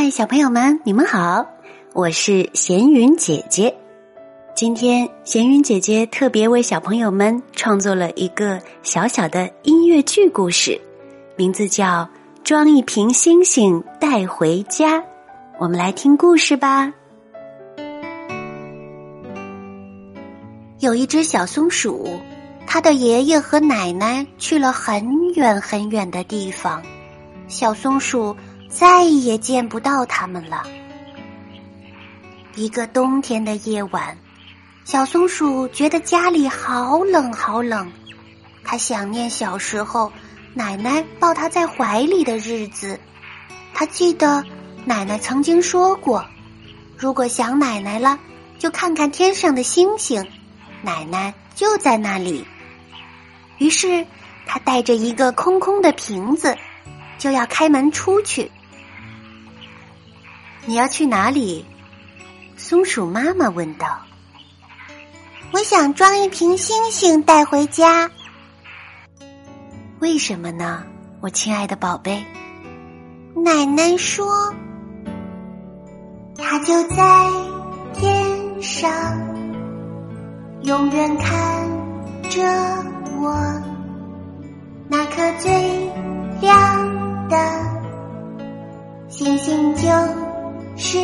嗨，小朋友们，你们好，我是闲云姐姐。今天闲云姐姐特别为小朋友们创作了一个小小的音乐剧故事，名字叫《装一瓶星星带回家》。我们来听故事吧。有一只小松鼠，它的爷爷和奶奶去了很远很远的地方，小松鼠。再也见不到他们了。一个冬天的夜晚，小松鼠觉得家里好冷好冷，它想念小时候奶奶抱它在怀里的日子。它记得奶奶曾经说过，如果想奶奶了，就看看天上的星星，奶奶就在那里。于是，他带着一个空空的瓶子，就要开门出去。你要去哪里？松鼠妈妈问道。“我想装一瓶星星带回家。”为什么呢，我亲爱的宝贝？奶奶说：“它就在天上，永远看着我，那颗最亮的星星就。”是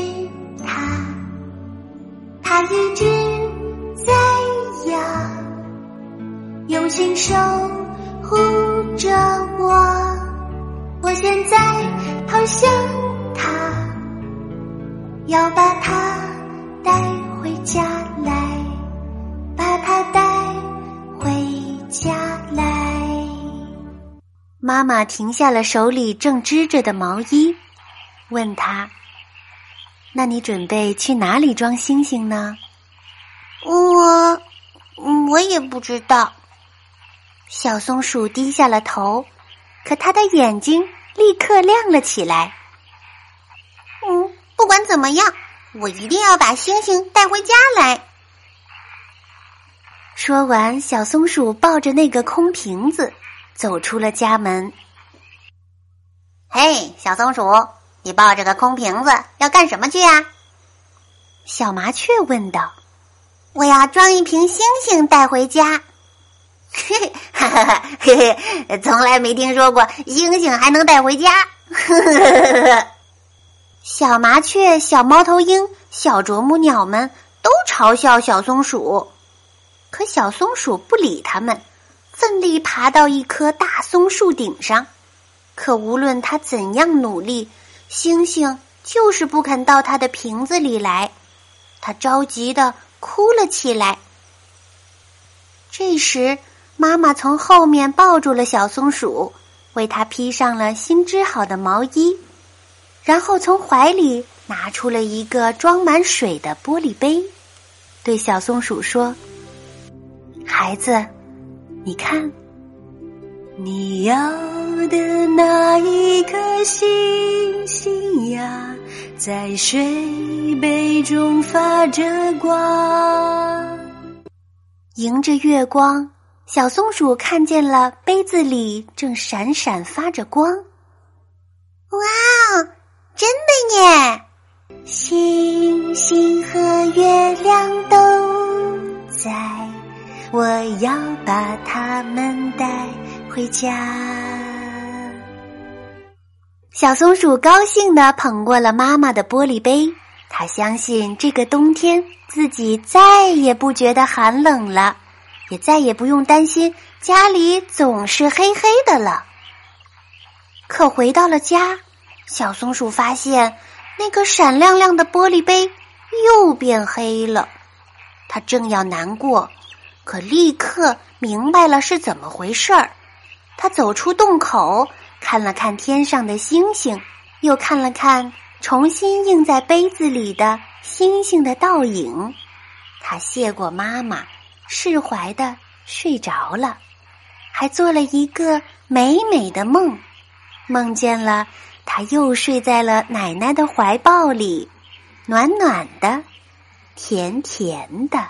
他，他一直在呀，用心守护着我。我现在好想他，要把他带回家来，把他带回家来。妈妈停下了手里正织着的毛衣，问他。那你准备去哪里装星星呢？我，我也不知道。小松鼠低下了头，可它的眼睛立刻亮了起来。嗯，不管怎么样，我一定要把星星带回家来。说完，小松鼠抱着那个空瓶子走出了家门。嘿，小松鼠。你抱着个空瓶子要干什么去呀？小麻雀问道。我要装一瓶星星带回家。嘿嘿，哈哈哈，嘿嘿，从来没听说过星星还能带回家。小麻雀、小猫头鹰、小啄木鸟们都嘲笑小松鼠，可小松鼠不理他们，奋力爬到一棵大松树顶上。可无论它怎样努力，星星就是不肯到他的瓶子里来，他着急的哭了起来。这时，妈妈从后面抱住了小松鼠，为它披上了新织好的毛衣，然后从怀里拿出了一个装满水的玻璃杯，对小松鼠说：“孩子，你看。”你要的那一颗星星呀，在水杯中发着光。迎着月光，小松鼠看见了杯子里正闪闪发着光。我要把它们带。回家，小松鼠高兴的捧过了妈妈的玻璃杯。它相信这个冬天自己再也不觉得寒冷了，也再也不用担心家里总是黑黑的了。可回到了家，小松鼠发现那个闪亮亮的玻璃杯又变黑了。它正要难过，可立刻明白了是怎么回事儿。他走出洞口，看了看天上的星星，又看了看重新映在杯子里的星星的倒影。他谢过妈妈，释怀的睡着了，还做了一个美美的梦，梦见了他又睡在了奶奶的怀抱里，暖暖的，甜甜的。